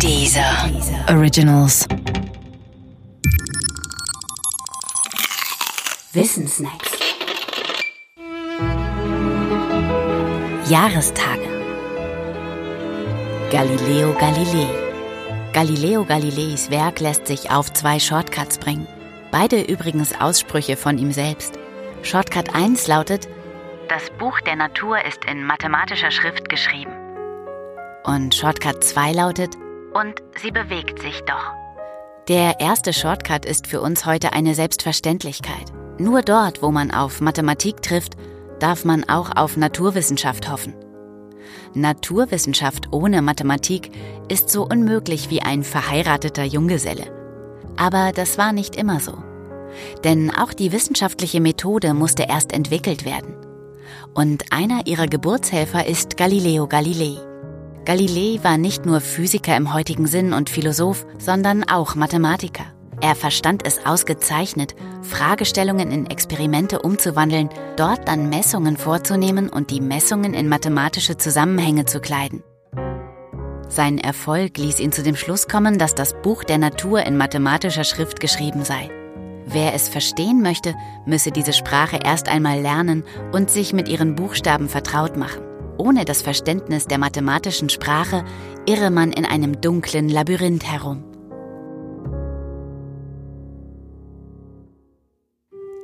Dieser Originals. Wissensnacks. Jahrestage. Galileo Galilei. Galileo Galileis Werk lässt sich auf zwei Shortcuts bringen. Beide übrigens Aussprüche von ihm selbst. Shortcut 1 lautet, das Buch der Natur ist in mathematischer Schrift geschrieben. Und Shortcut 2 lautet, und sie bewegt sich doch. Der erste Shortcut ist für uns heute eine Selbstverständlichkeit. Nur dort, wo man auf Mathematik trifft, darf man auch auf Naturwissenschaft hoffen. Naturwissenschaft ohne Mathematik ist so unmöglich wie ein verheirateter Junggeselle. Aber das war nicht immer so. Denn auch die wissenschaftliche Methode musste erst entwickelt werden. Und einer ihrer Geburtshelfer ist Galileo Galilei. Galilei war nicht nur Physiker im heutigen Sinn und Philosoph, sondern auch Mathematiker. Er verstand es ausgezeichnet, Fragestellungen in Experimente umzuwandeln, dort dann Messungen vorzunehmen und die Messungen in mathematische Zusammenhänge zu kleiden. Sein Erfolg ließ ihn zu dem Schluss kommen, dass das Buch der Natur in mathematischer Schrift geschrieben sei. Wer es verstehen möchte, müsse diese Sprache erst einmal lernen und sich mit ihren Buchstaben vertraut machen. Ohne das Verständnis der mathematischen Sprache irre man in einem dunklen Labyrinth herum.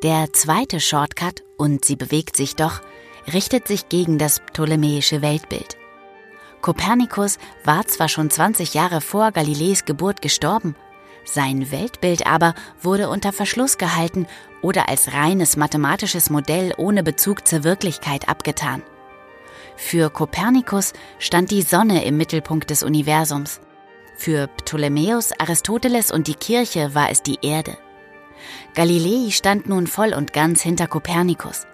Der zweite Shortcut, und sie bewegt sich doch, richtet sich gegen das ptolemäische Weltbild. Kopernikus war zwar schon 20 Jahre vor Galileis Geburt gestorben, sein Weltbild aber wurde unter Verschluss gehalten oder als reines mathematisches Modell ohne Bezug zur Wirklichkeit abgetan. Für Kopernikus stand die Sonne im Mittelpunkt des Universums. Für Ptolemäus, Aristoteles und die Kirche war es die Erde. Galilei stand nun voll und ganz hinter Kopernikus.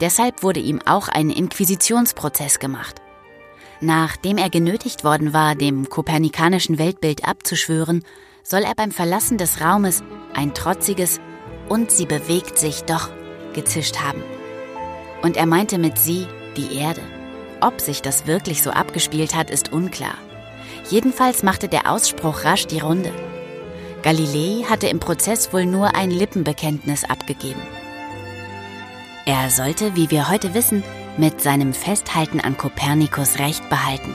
Deshalb wurde ihm auch ein Inquisitionsprozess gemacht. Nachdem er genötigt worden war, dem kopernikanischen Weltbild abzuschwören, soll er beim Verlassen des Raumes ein trotziges und sie bewegt sich doch gezischt haben. Und er meinte mit sie die Erde. Ob sich das wirklich so abgespielt hat, ist unklar. Jedenfalls machte der Ausspruch rasch die Runde. Galilei hatte im Prozess wohl nur ein Lippenbekenntnis abgegeben. Er sollte, wie wir heute wissen, mit seinem Festhalten an Kopernikus Recht behalten.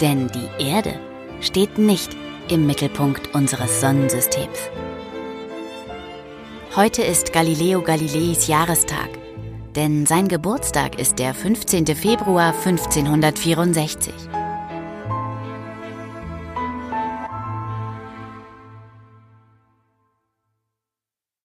Denn die Erde steht nicht im Mittelpunkt unseres Sonnensystems. Heute ist Galileo Galileis Jahrestag, denn sein Geburtstag ist der 15. Februar 1564.